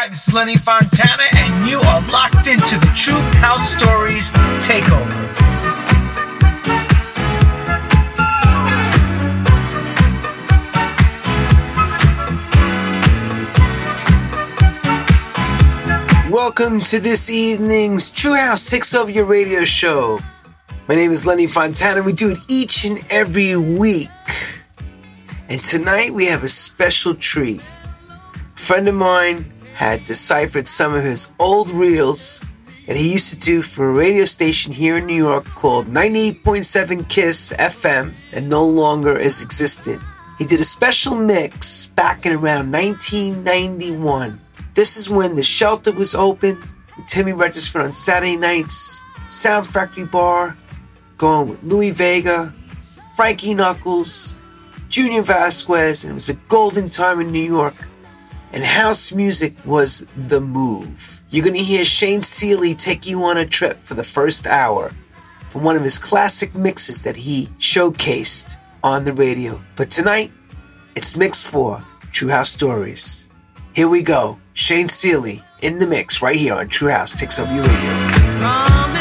Hi, this is Lenny Fontana, and you are locked into the True House Stories Takeover. Welcome to this evening's True House Takes Over Your Radio Show. My name is Lenny Fontana. We do it each and every week. And tonight we have a special treat. A friend of mine had deciphered some of his old reels that he used to do for a radio station here in New York called 98.7 Kiss FM and no longer is existent. He did a special mix back in around 1991 this is when the shelter was open. Timmy Regisford on Saturday nights. Sound Factory Bar, going with Louis Vega, Frankie Knuckles, Junior Vasquez, and it was a golden time in New York. And house music was the move. You're gonna hear Shayne Sealey take you on a trip for the first hour from one of his classic mixes that he showcased on the radio. But tonight, it's mix for True House Stories. Here we go. Shayne Sealey in the mix right here on True House Takes Over Your Radio.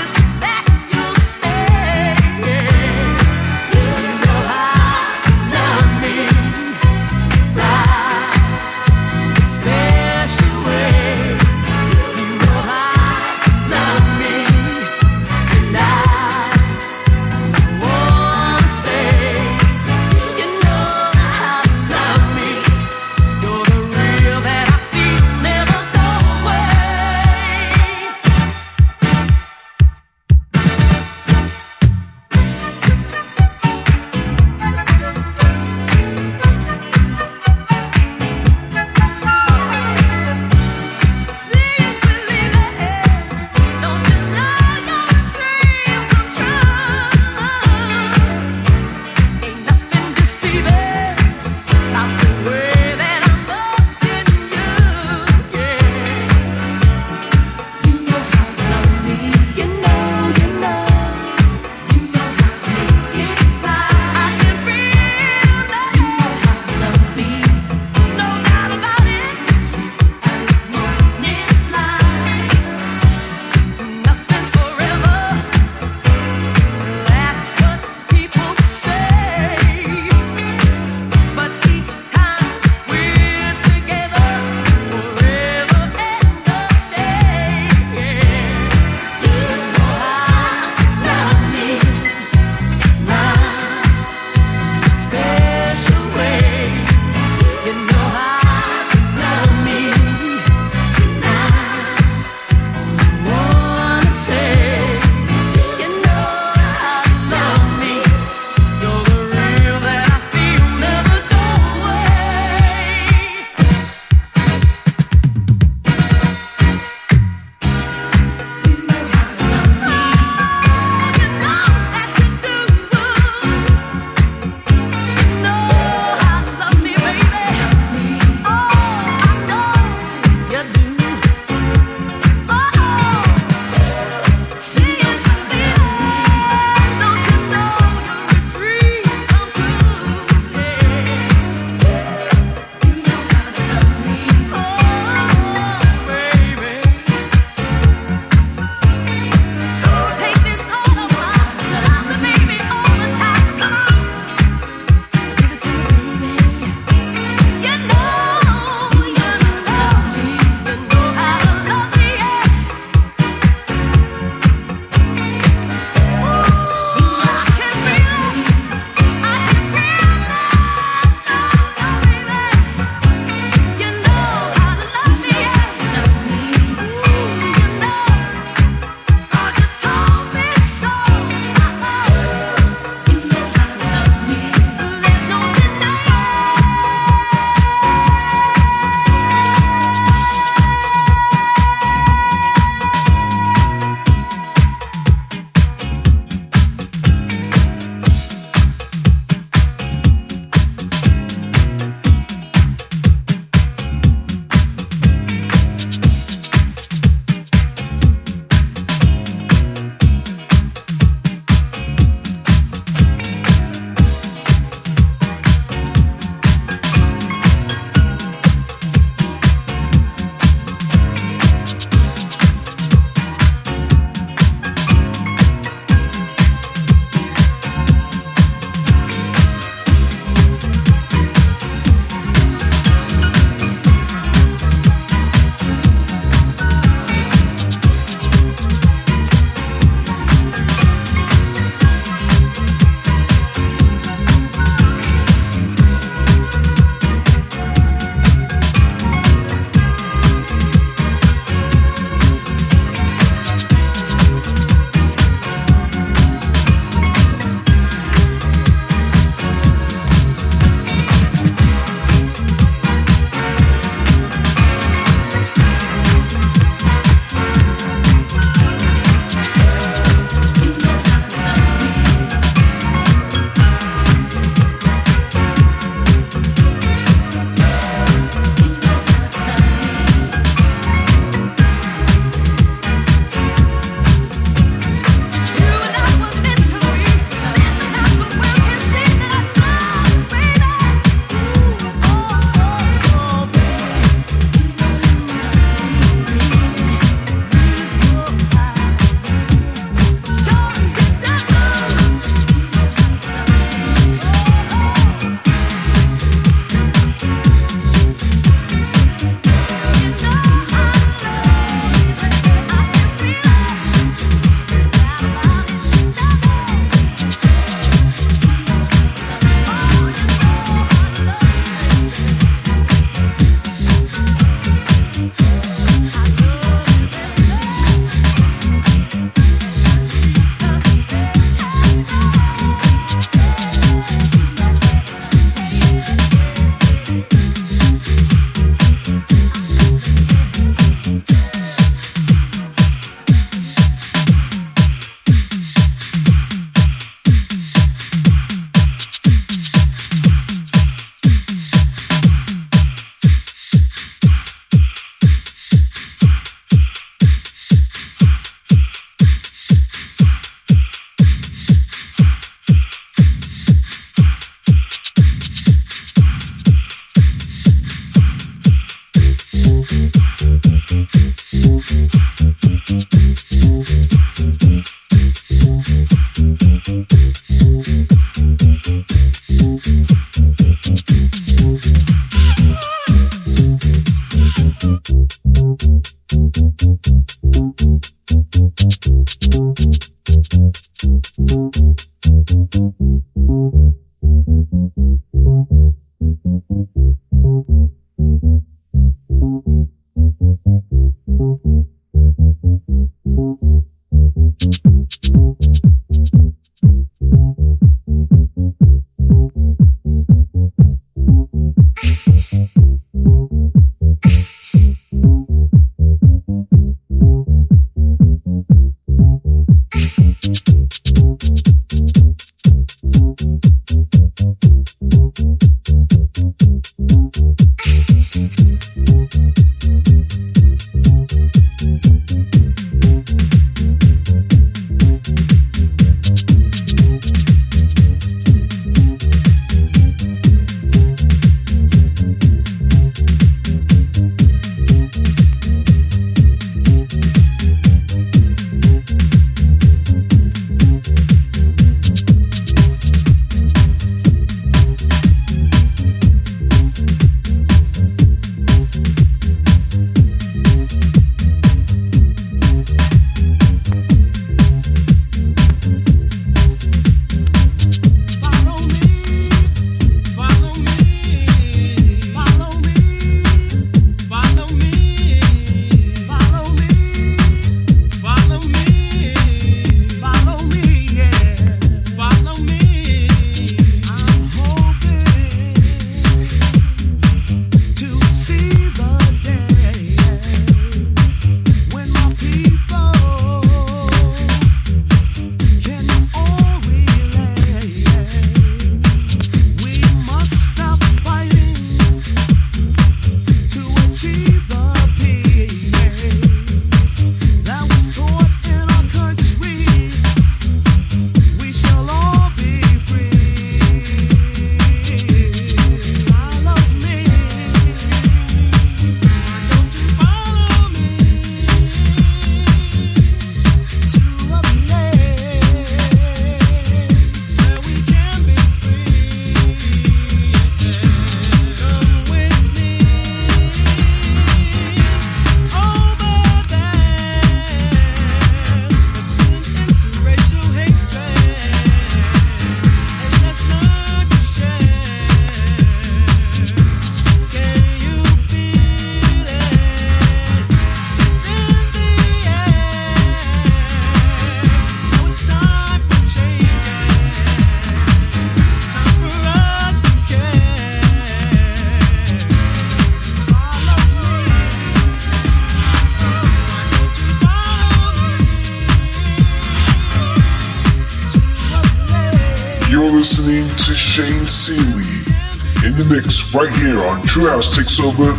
True House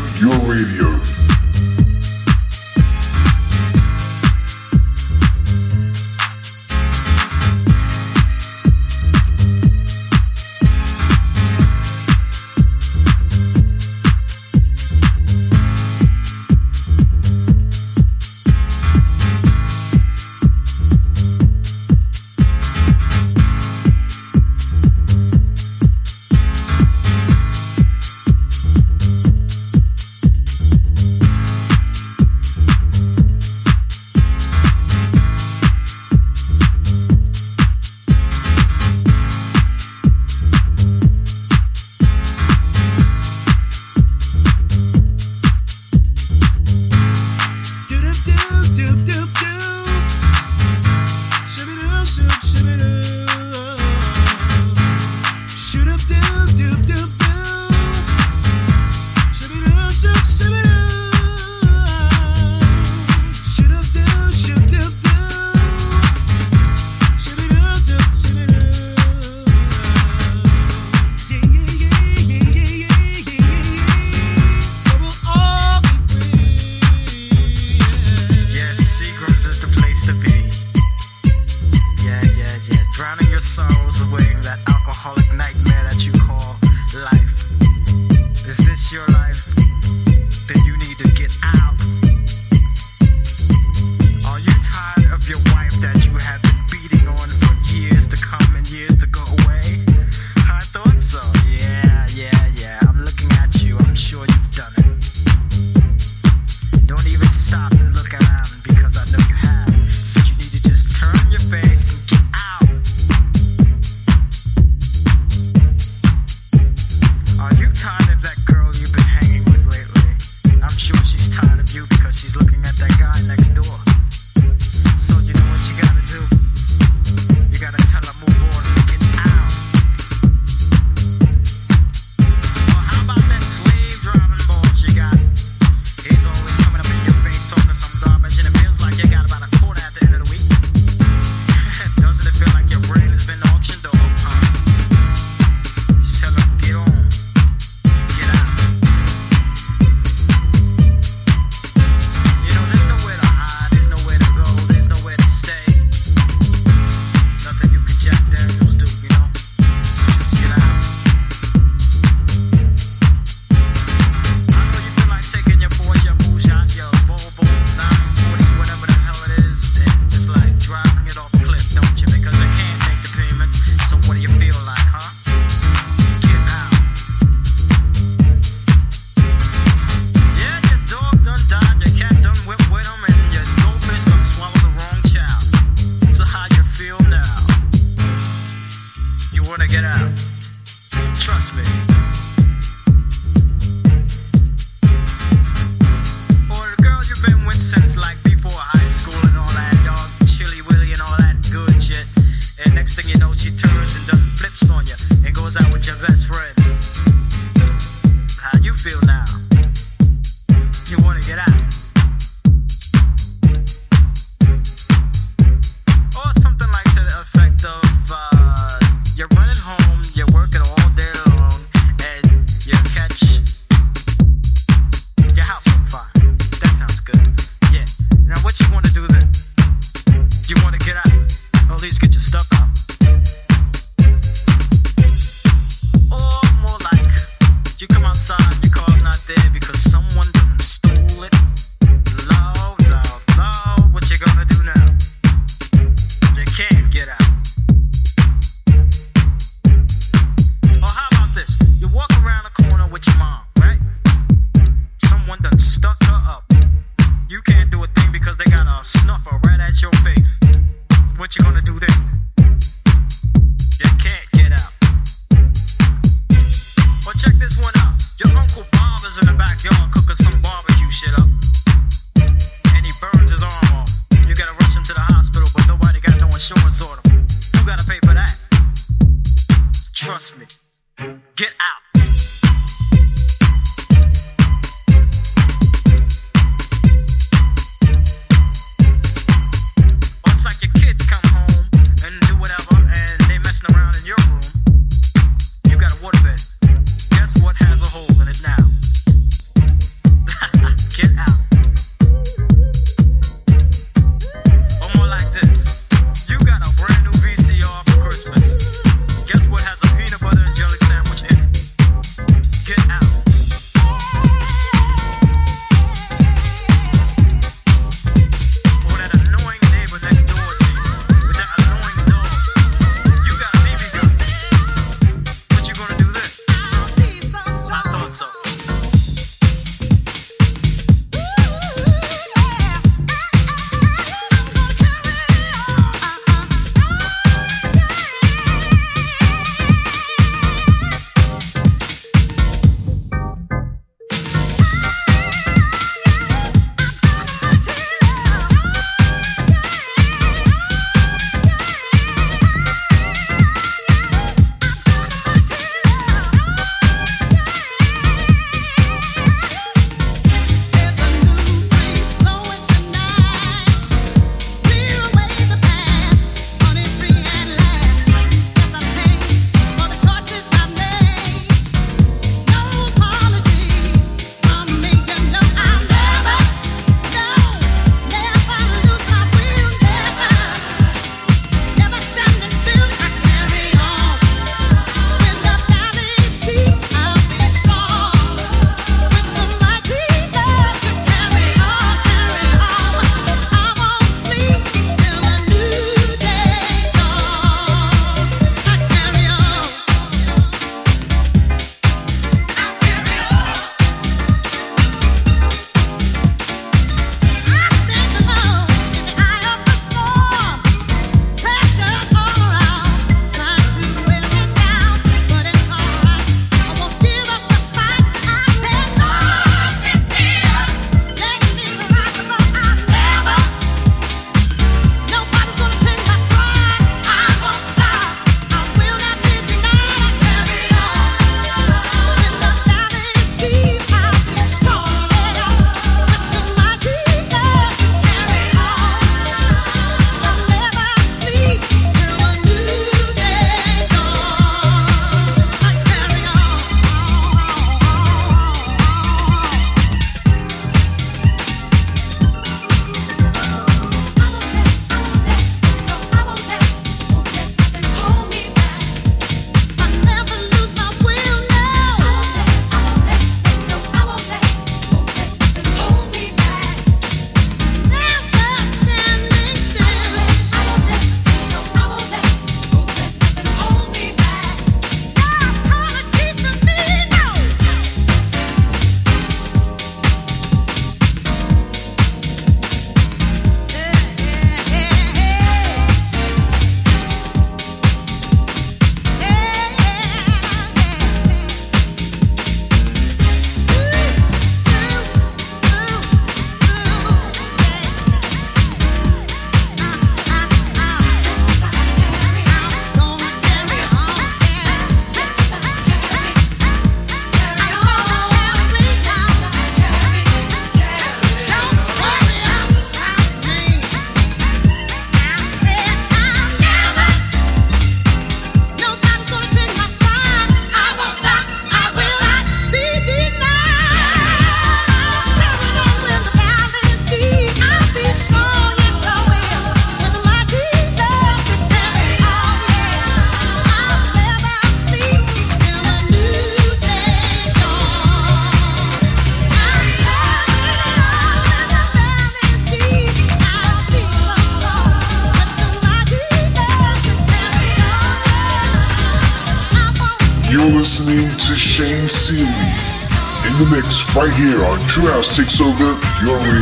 House Takes Over Your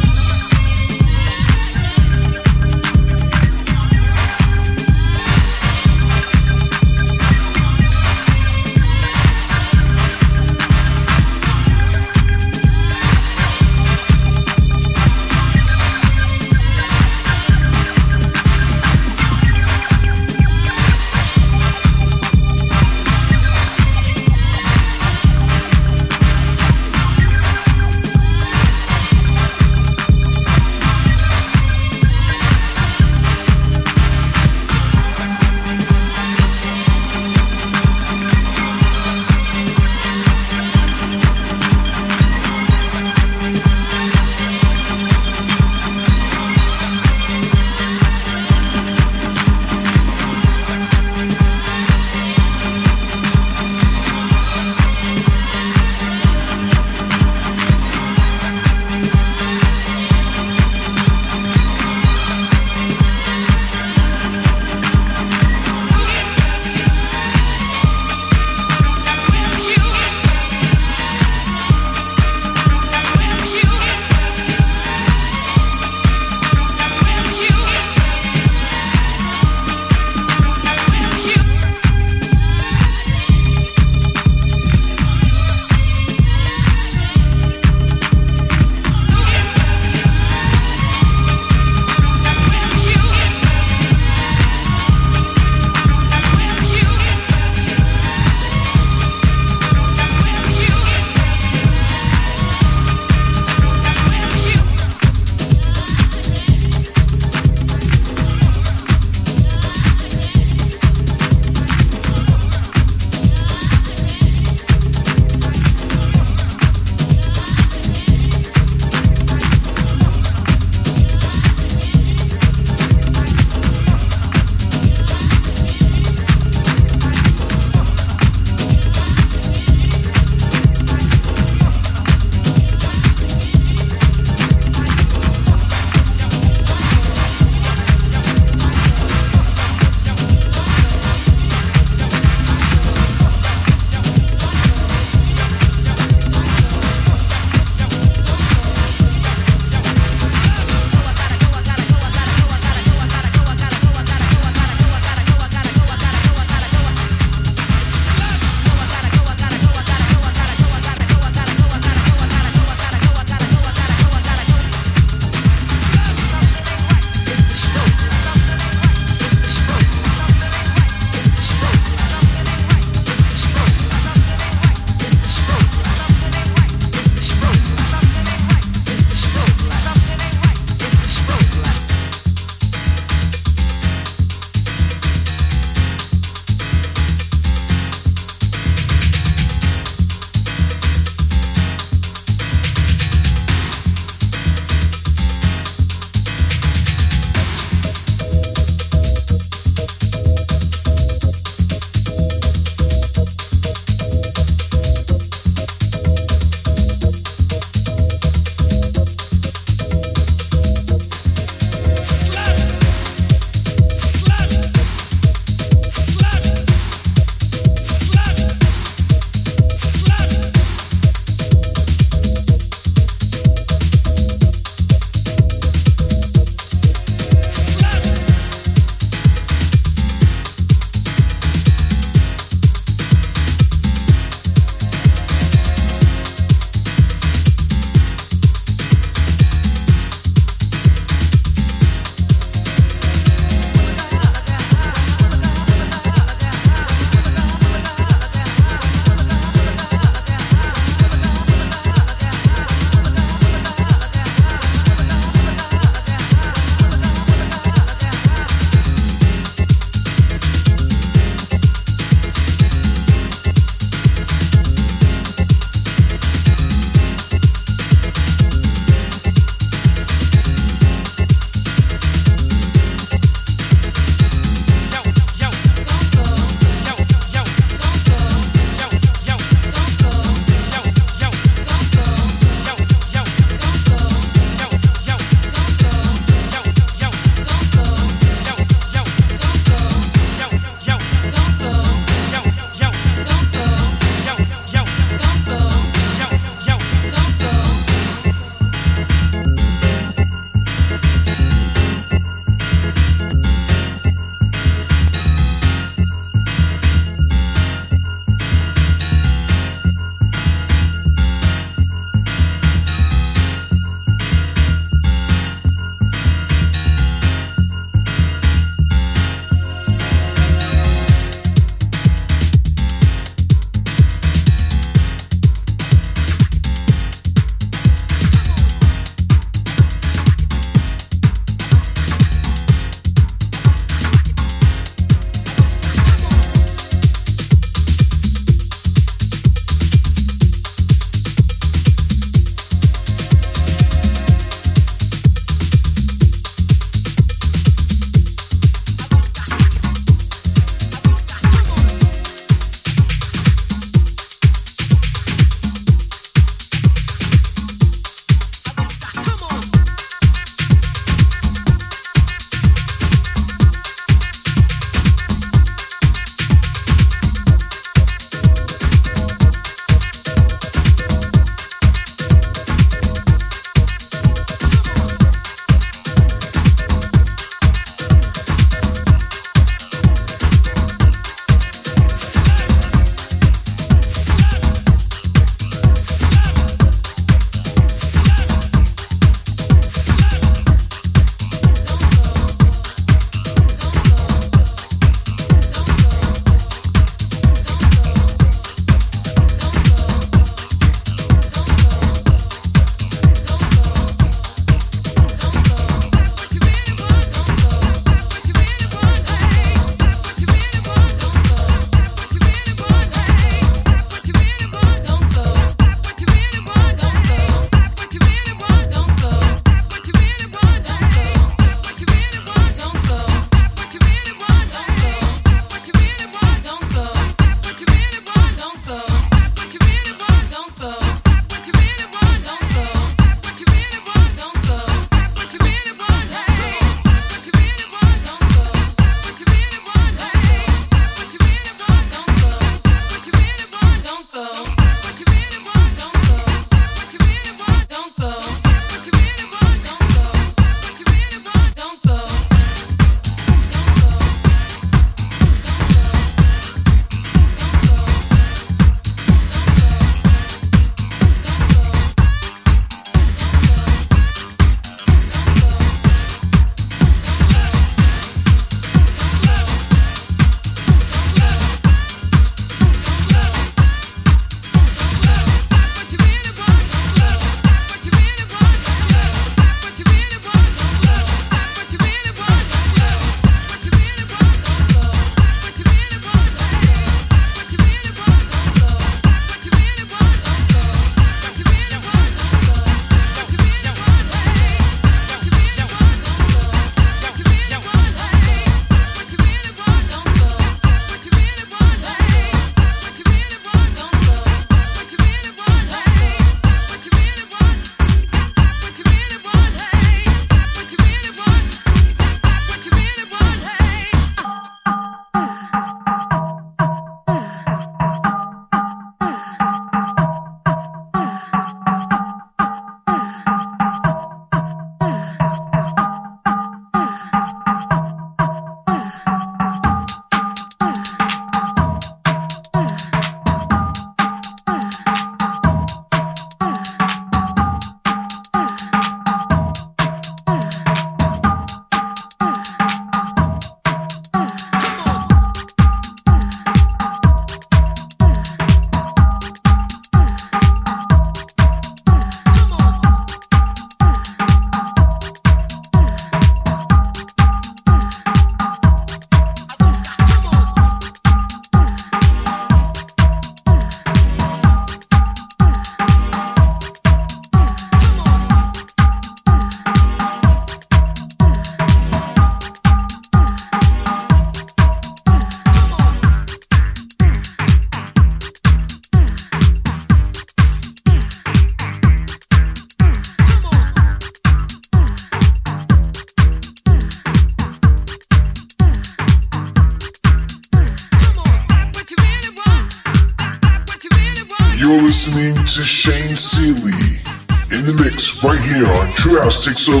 True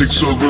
takes over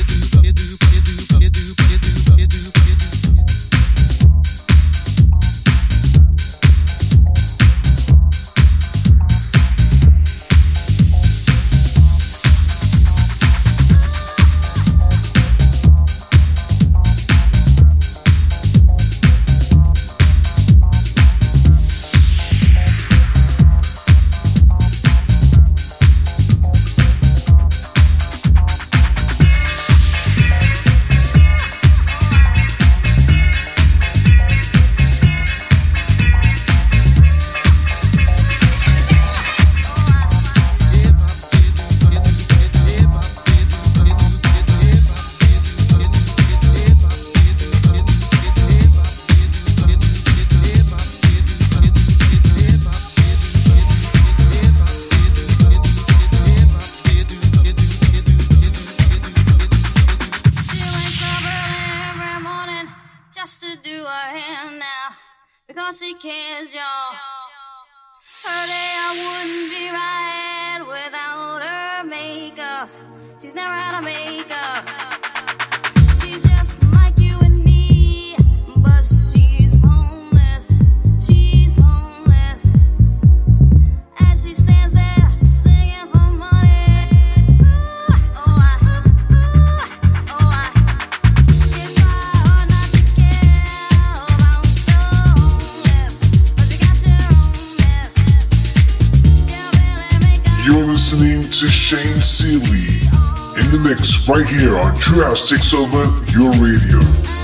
is Shayne Sealey in the mix right here on True House Takes Over Your Radio.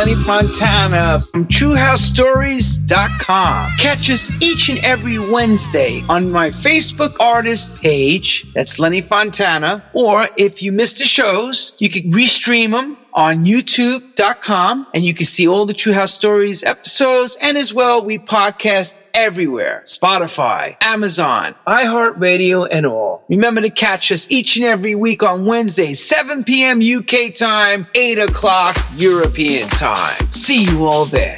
Lenny Fontana from TrueHouseStories.com. Catch us each and every Wednesday on my Facebook artist page. That's Lenny Fontana. Or if you missed the shows, you can restream them on youtube.com and you can see all the True House Stories episodes. And as well, we podcast everywhere. Spotify, Amazon, iHeartRadio, and all. Remember to catch us each and every week on Wednesday, 7 p.m. UK time, 8 o'clock European time. See you all there.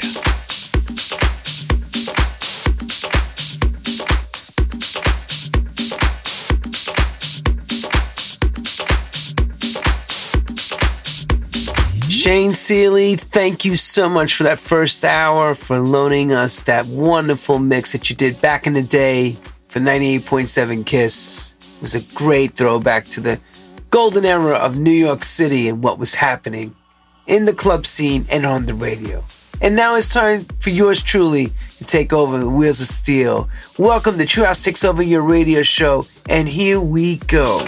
Shayne Sealey, thank you so much for that first hour, for loaning us that wonderful mix that you did back in the day for 98.7 Kiss. It was a great throwback to the golden era of New York City and what was happening in the club scene and on the radio. And now it's time for yours truly to take over the wheels of steel. Welcome to True House Takes Over Your Radio Show, and here we go.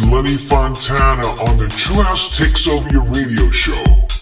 To Lenny Fontana on the True House Takes Over Your Radio Show.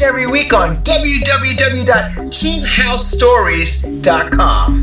And every week on www.truehousestories.com.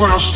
on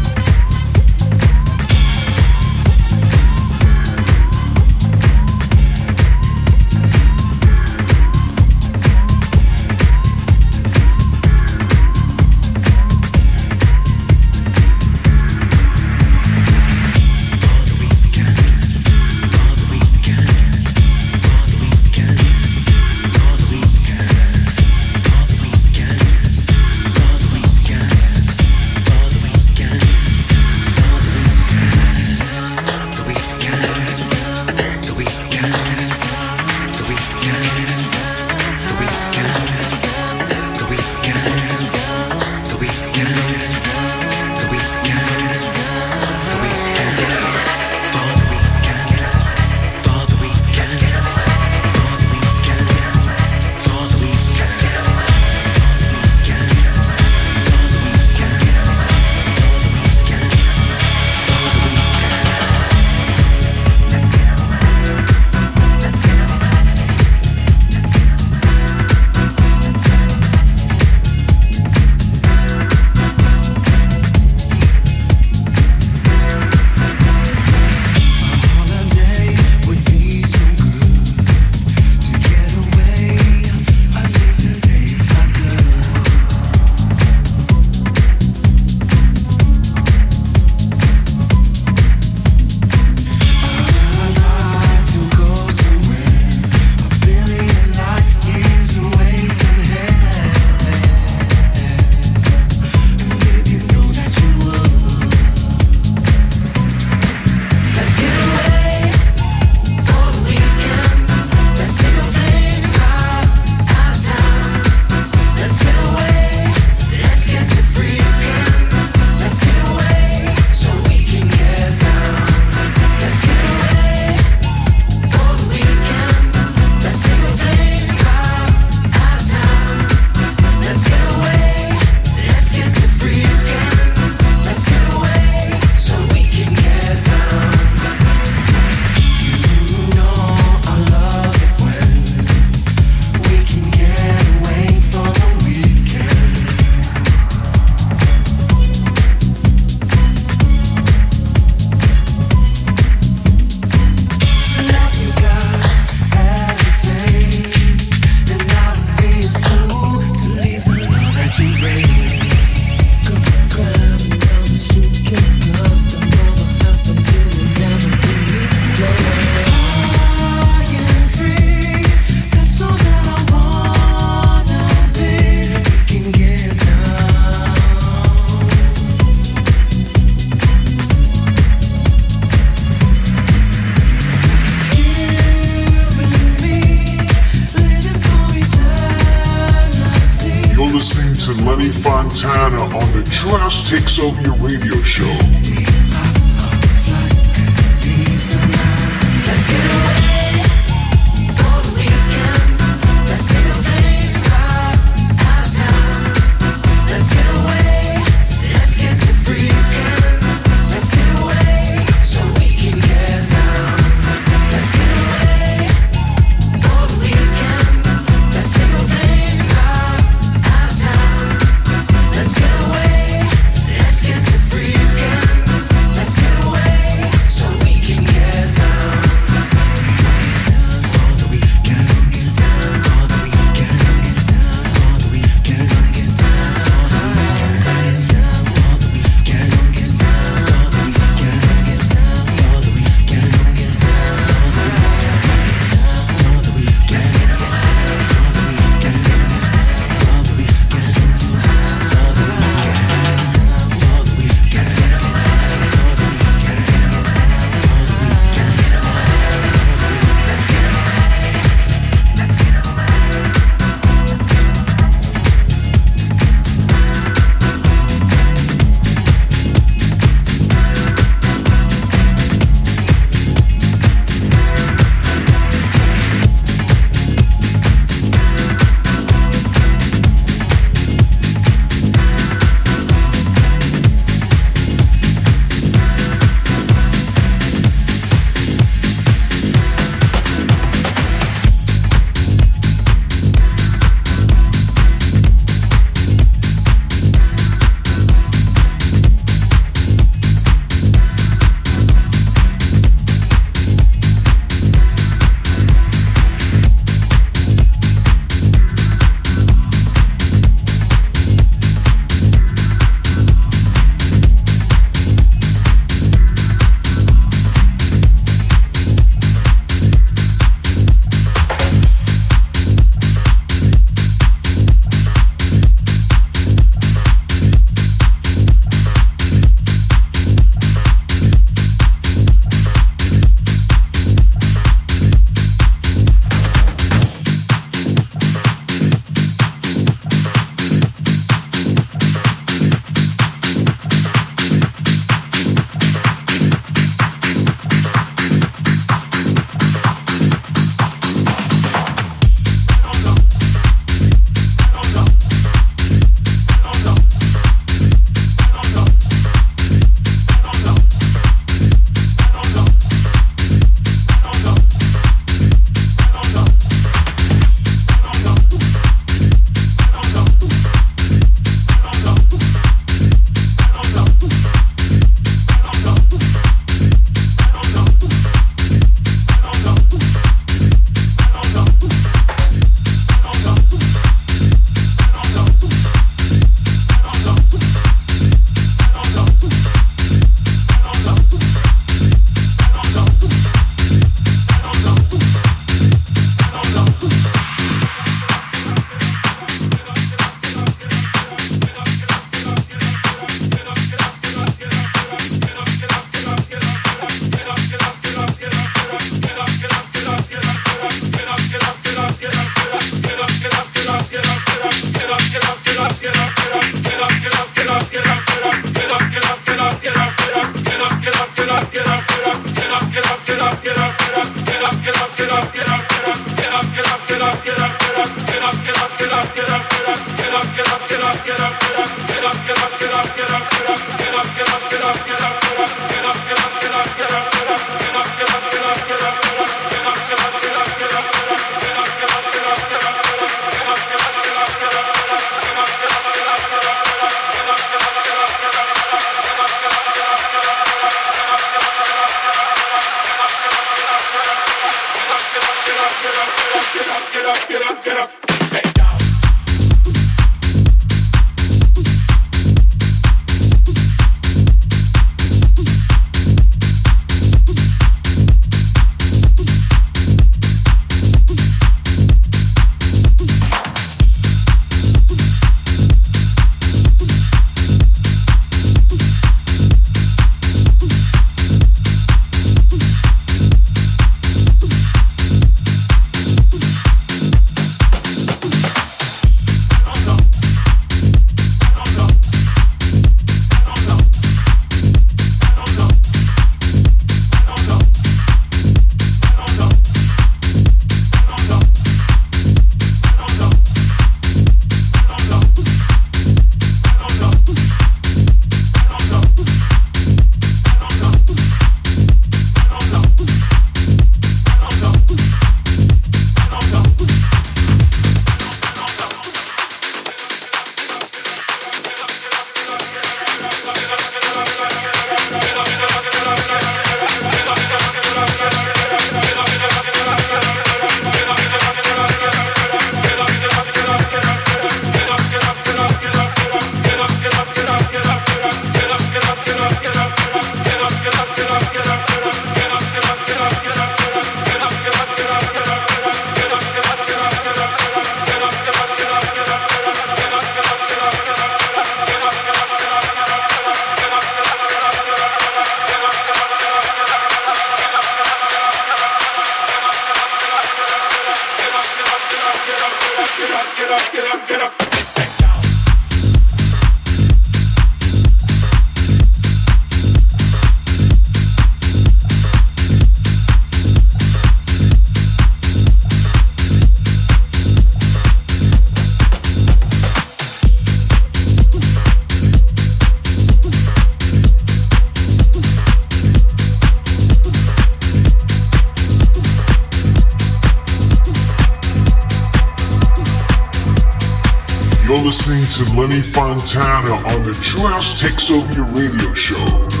to Lenny Fontana on the True House Takes Over Your Radio Show.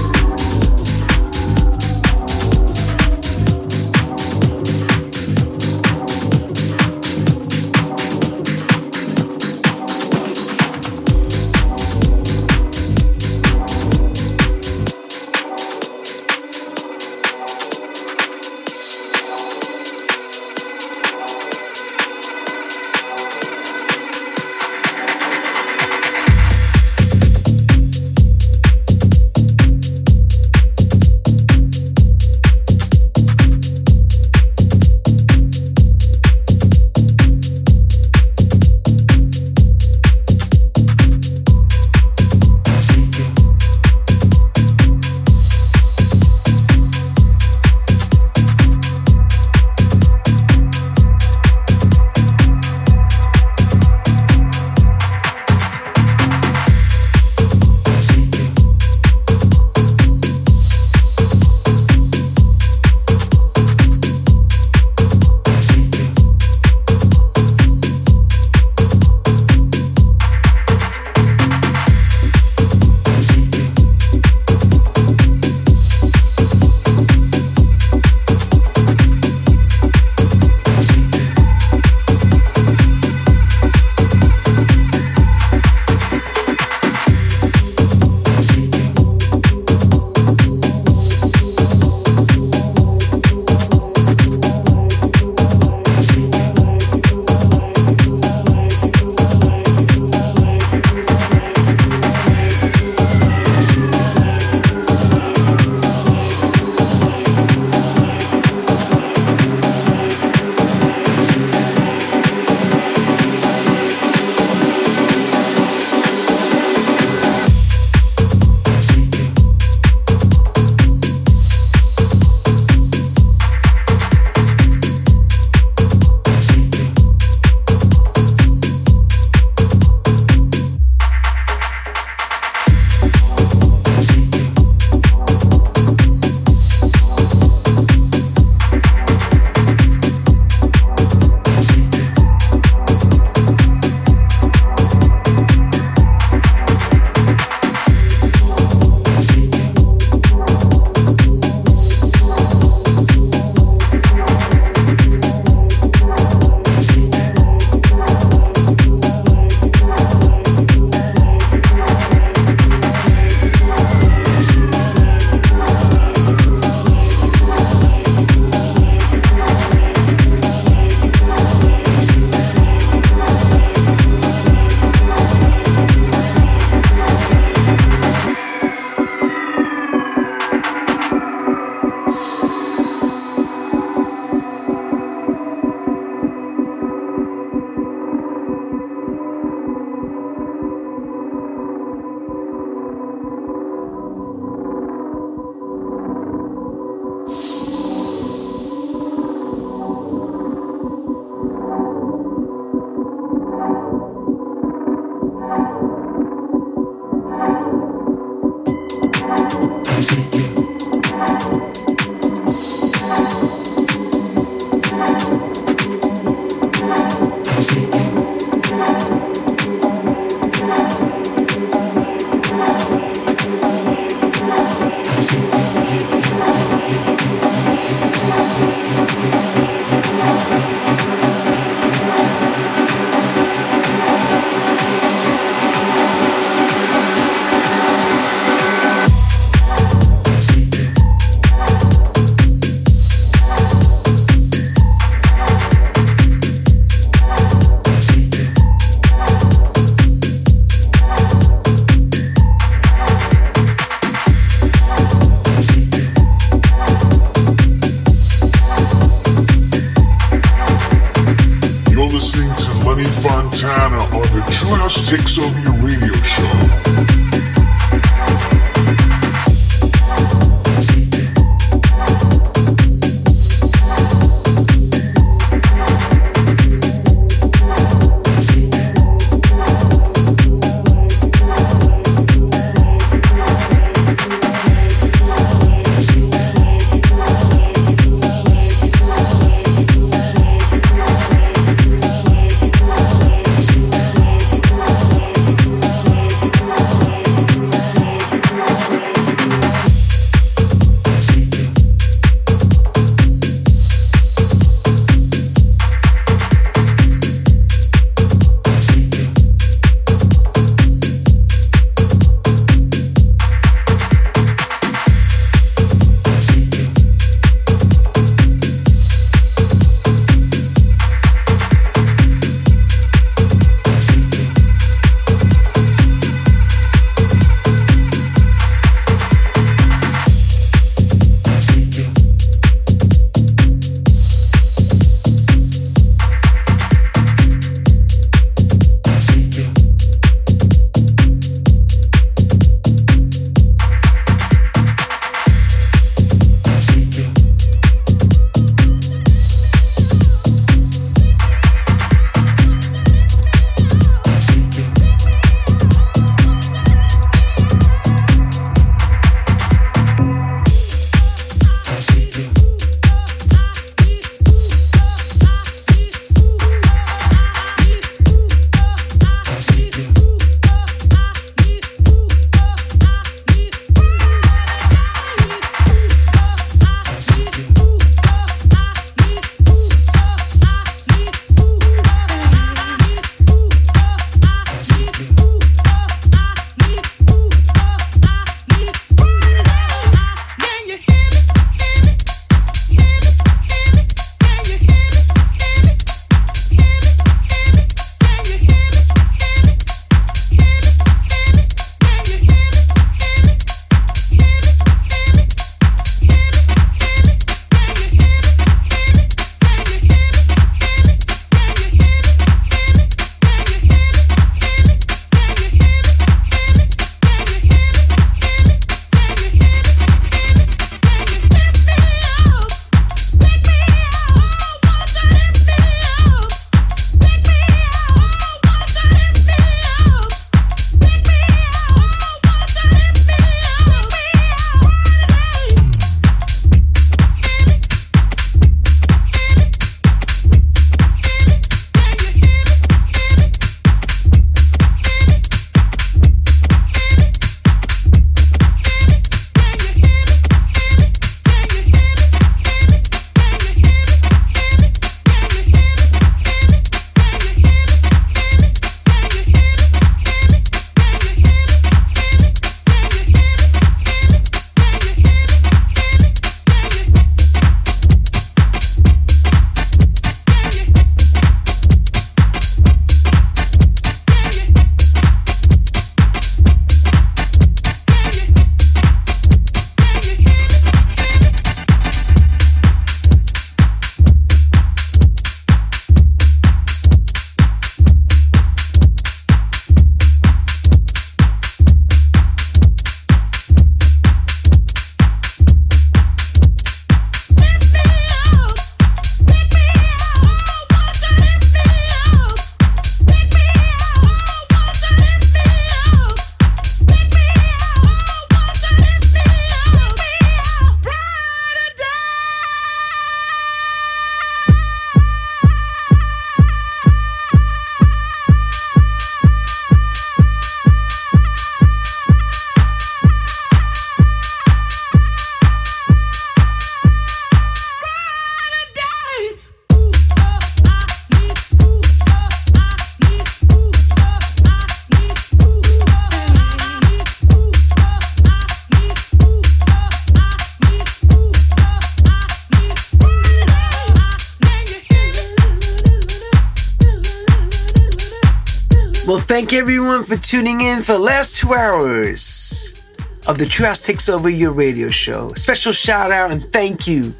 Tuning in for the last two hours of the True House Takes Over Your radio show. Special shout out and thank you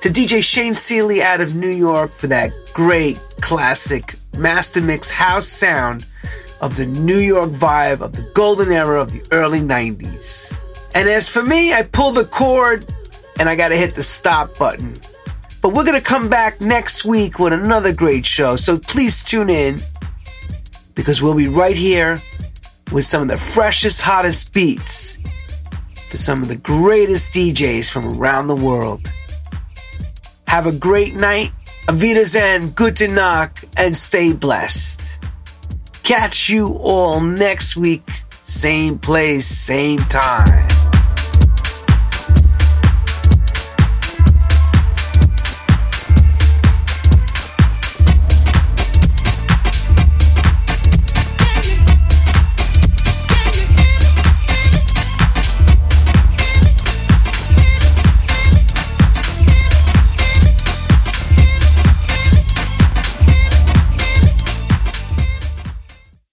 to DJ Shayne Sealey out of New York for that great classic master mix house sound of the New York vibe of the golden era of the early 90s. And as for me, I pull the cord and I gotta hit the stop button. But we're gonna come back next week with another great show, so please tune in because we'll be right here with some of the freshest, hottest beats for some of the greatest DJs from around the world. Have a great night. Avita Zen, good to knock, and stay blessed. Catch you all next week, same place, same time.